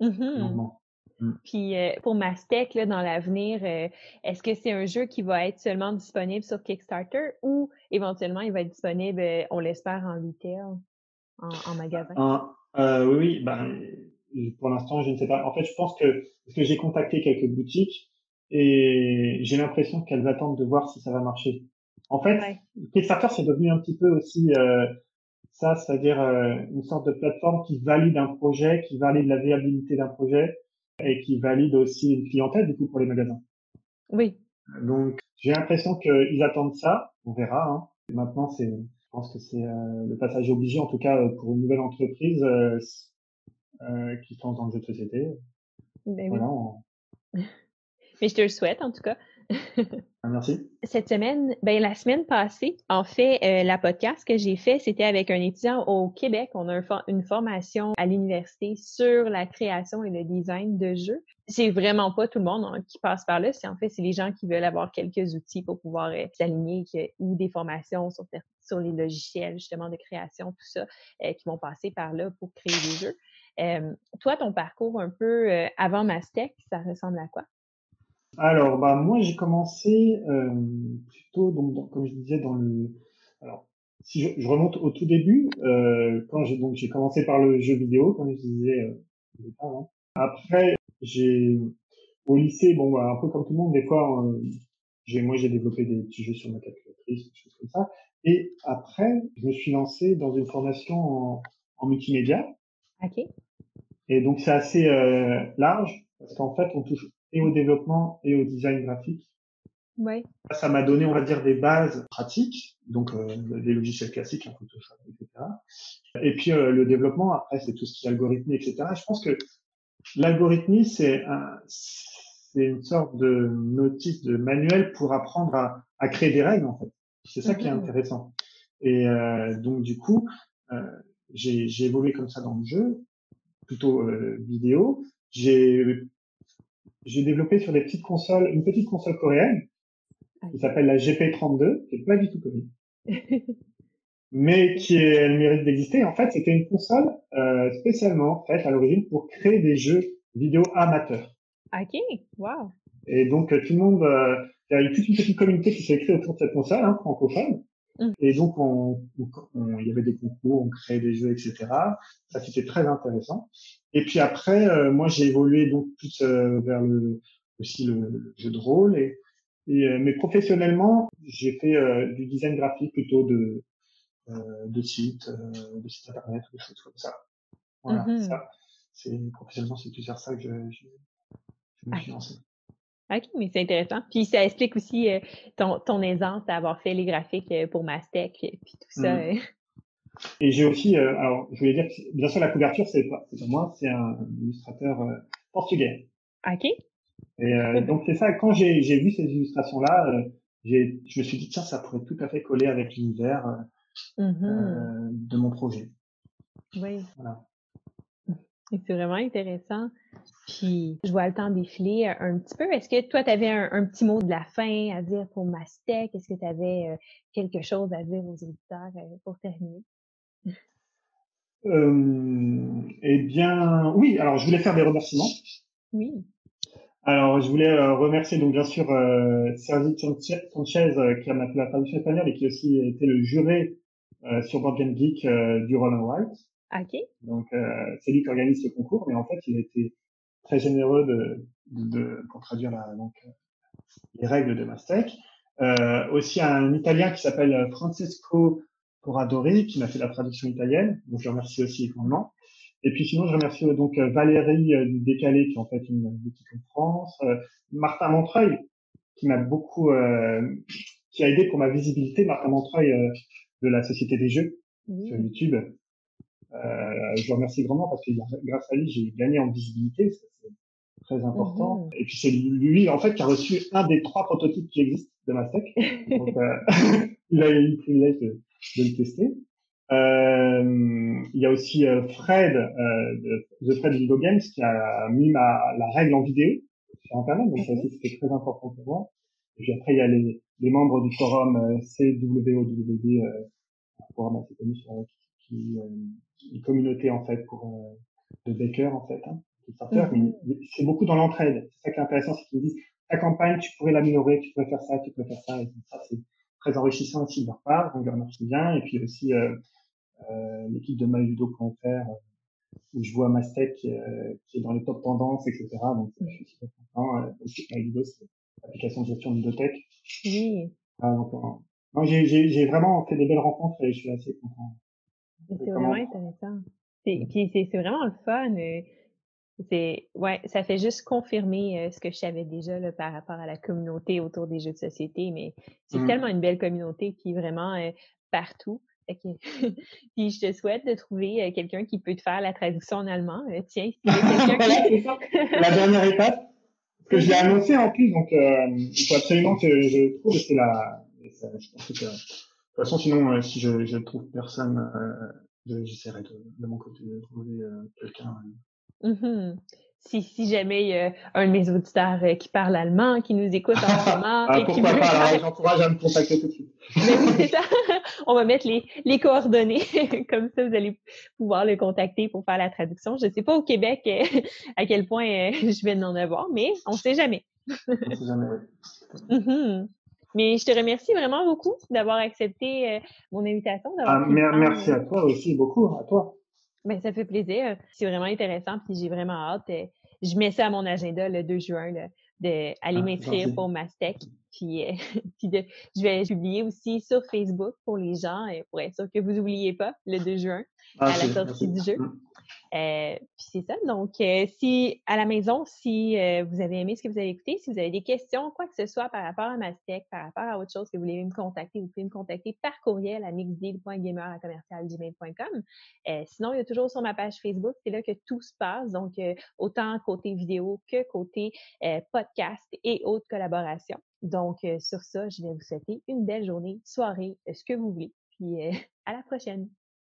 Mmh mmh. Puis euh, pour Mastec, là, dans l'avenir, euh, est-ce que c'est un jeu qui va être seulement disponible sur Kickstarter ou éventuellement il va être disponible, euh, on l'espère, en retail, en, en magasin? Oui, oui, ben, pour l'instant, je ne sais pas. En fait, je pense que, parce que j'ai contacté quelques boutiques et j'ai l'impression qu'elles attendent de voir si ça va marcher. En fait, Kickstarter, c'est devenu un petit peu aussi ça, c'est-à-dire euh, une sorte de plateforme qui valide un projet, qui valide la viabilité d'un projet et qui valide aussi une clientèle du coup pour les magasins. Oui. Donc j'ai l'impression qu'ils attendent ça. On verra. Hein. maintenant, c'est, je pense que c'est euh, le passage obligé, en tout cas euh, pour une nouvelle entreprise euh, qui se lance dans le jeu de société. Ben voilà, Mais je te le souhaite en tout cas. Ah, merci. Cette semaine, ben la semaine passée, en fait, euh, la podcast que j'ai fait, c'était avec un étudiant au Québec. On a une formation à l'université sur la création et le design de jeux. C'est vraiment pas tout le monde hein, qui passe par là. C'est en fait, c'est les gens qui veulent avoir quelques outils pour pouvoir euh, s'aligner ou des formations sur, sur les logiciels justement de création, tout ça, euh, qui vont passer par là pour créer des jeux. Toi, ton parcours un peu avant Mastec, ça ressemble à quoi? Alors, bah moi j'ai commencé euh, plutôt donc comme je disais dans le alors si je, je remonte au tout début euh, quand j'ai donc j'ai commencé par le jeu vidéo comme je disais euh, hein. après j'ai au lycée bon bah, un peu comme tout le monde des fois euh, j'ai moi j'ai développé des petits jeux sur ma calculatrice des choses comme ça et après je me suis lancé dans une formation en, en multimédia ok et donc c'est assez euh, large parce qu'en fait on touche et au développement et au design graphique. Ouais. Ça m'a donné, on va dire, des bases pratiques, donc euh, des logiciels classiques, un Photoshop, etc. Et puis euh, le développement, après, c'est tout ce qui est algorithmie, etc. Je pense que l'algorithmie, c'est un, c'est une sorte de notice, de manuel pour apprendre à, à créer des règles, en fait. C'est ça qui est mhm. intéressant. Et euh, donc, du coup, euh, j'ai évolué comme ça dans le jeu, plutôt euh, vidéo. J'ai j'ai développé sur des petites consoles, une petite console coréenne qui s'appelle la GP32, qui est pas du tout connue, mais qui est, elle mérite d'exister. En fait, c'était une console euh, spécialement faite à l'origine pour créer des jeux vidéo amateurs. Ok, wow. Et donc euh, tout le monde, euh, il y a eu toute une petite communauté qui s'est créée autour de cette console hein, francophone. Mmh. Et donc, on, il y avait des concours, on créait des jeux, etc. Ça, c'était très intéressant. Et puis après, euh, moi, j'ai évolué donc plus euh, vers le, aussi le, jeu de rôle. Et, et euh, mais professionnellement, j'ai fait du design graphique plutôt de, de sites, de sites internet, des choses comme ça. Voilà, mmh ça. C'est professionnellement, c'est plus vers ça que je, je, je me suis lancé. OK, mais c'est intéressant. Puis ça explique aussi euh, ton, ton aisance à avoir fait les graphiques euh, pour Mastec et puis tout ça. Mm. Et j'ai aussi, euh, alors je voulais dire, bien sûr la couverture c'est pas, c'est moi, c'est un illustrateur portugais. OK. Et donc c'est ça. Quand j'ai, j'ai vu ces illustrations là, j'ai, je me suis dit tiens ça pourrait tout à fait coller avec l'univers mm-hmm. de mon projet. Oui. Voilà. C'est vraiment intéressant. Puis, je vois le temps défiler euh, un petit peu. Est-ce que toi, tu avais un, petit mot de la fin à dire pour Mastec? Est-ce que tu avais euh, quelque chose à dire aux auditeurs euh, pour terminer? euh, Eh bien, oui. Alors, je voulais faire des remerciements. Oui. Alors, je voulais remercier donc bien sûr euh, Sergi Sanchez qui a fait la traduction espagnole et qui a aussi été le juré sur Board Game Geek du Roll White. Ok. Donc, c'est lui qui organise ce concours, mais en fait, il a été très généreux de, de, pour traduire la, donc, les règles de Mastec. Euh, aussi un Italien qui s'appelle Francesco Poradori qui m'a fait la traduction italienne, donc je remercie aussi également. Et puis sinon, je remercie euh, donc euh, Valérie euh, du Décalé qui est en fait une boutique en France, Martin Montreuil qui m'a beaucoup, qui a aidé pour ma visibilité, Martin Montreuil de la Société des Jeux sur YouTube. Je le remercie vraiment parce que grâce à lui, j'ai gagné en visibilité, c'est très important. Mhm. Et puis c'est lui en fait qui a reçu un des trois prototypes qui existent de Mastec. donc il a eu le privilège de, de le tester. Euh, il y a aussi euh, Fred euh, de, de Fred Video Games qui a mis ma, la règle en vidéo sur Internet, donc ça aussi c'était très important pour moi. Et puis après il y a les, les membres du forum euh, CWOWD, euh, forum assez connu sur qui, une communauté en fait pour de Baker en fait, hein, mm c'est beaucoup dans l'entraide. C'est ça qui est intéressant, c'est qu'ils me disent ta campagne tu pourrais l'améliorer, tu pourrais faire ça, tu pourrais faire ça, et ça c'est très enrichissant aussi de leur part, donc je remercie bien. Et puis aussi euh, euh, l'équipe de myjudo.fr euh, où je vois Mastec euh, qui est dans les top tendances, etc. Donc je suis super content. Euh, MyJudo, c'est l'application de gestion de bibliothèque. Oui. Ah, donc, non, j'ai vraiment fait des belles rencontres et je suis assez content. C'est vraiment intéressant. Puis c'est vraiment le fun c'est ouais, ça fait juste confirmer euh, ce que je savais déjà là, par rapport à la communauté autour des jeux de société, mais c'est mmh. tellement une belle communauté qui est vraiment euh, partout. puis je te souhaite de trouver euh, quelqu'un qui peut te faire la traduction en allemand. tiens, la dernière étape que j'ai annoncé en plus, donc il faut absolument que je trouve c'est la. je pense que, toute façon, sinon, si je, je trouve personne, j'essaierai de, de mon côté de trouver quelqu'un Mmh si, si jamais il y a un de mes auditeurs euh, qui parle allemand, qui nous écoute en ce moment. ah, pourquoi pas, alors j'encourage à me contacter tout de suite. Mais ben oui, c'est ça. On va mettre les, les coordonnées. Comme ça, vous allez pouvoir le contacter pour faire la traduction. Je ne sais pas au Québec euh, à quel point euh, je vais en avoir, mais on ne sait jamais. on sait jamais, oui. Mmh mais je te remercie vraiment beaucoup d'avoir accepté mon invitation. Ah, merci à toi aussi, beaucoup, à toi. Ben, ça fait plaisir. C'est vraiment intéressant, puis j'ai vraiment hâte. Euh, je mets ça à mon agenda le 2 juin, d'aller ah, m'inscrire pour Mastec. Puis, euh, puis de, je vais publier aussi sur Facebook pour les gens, euh, pour être sûr que vous n'oubliez pas le 2 juin ah, à la sortie du jeu. Euh, c'est ça. Donc, euh, si à la maison, si euh, vous avez aimé ce que vous avez écouté, si vous avez des questions, quoi que ce soit par rapport à Mastec, par rapport à autre chose que vous voulez me contacter, vous pouvez me contacter par courriel à mixdeal.gamer.gmail.com. sinon, il y a toujours sur ma page Facebook, c'est là que tout se passe. Donc, autant côté vidéo que côté podcast et autres collaborations. Donc, sur ça, je vais vous souhaiter une belle journée, soirée, ce que vous voulez. Puis à la prochaine.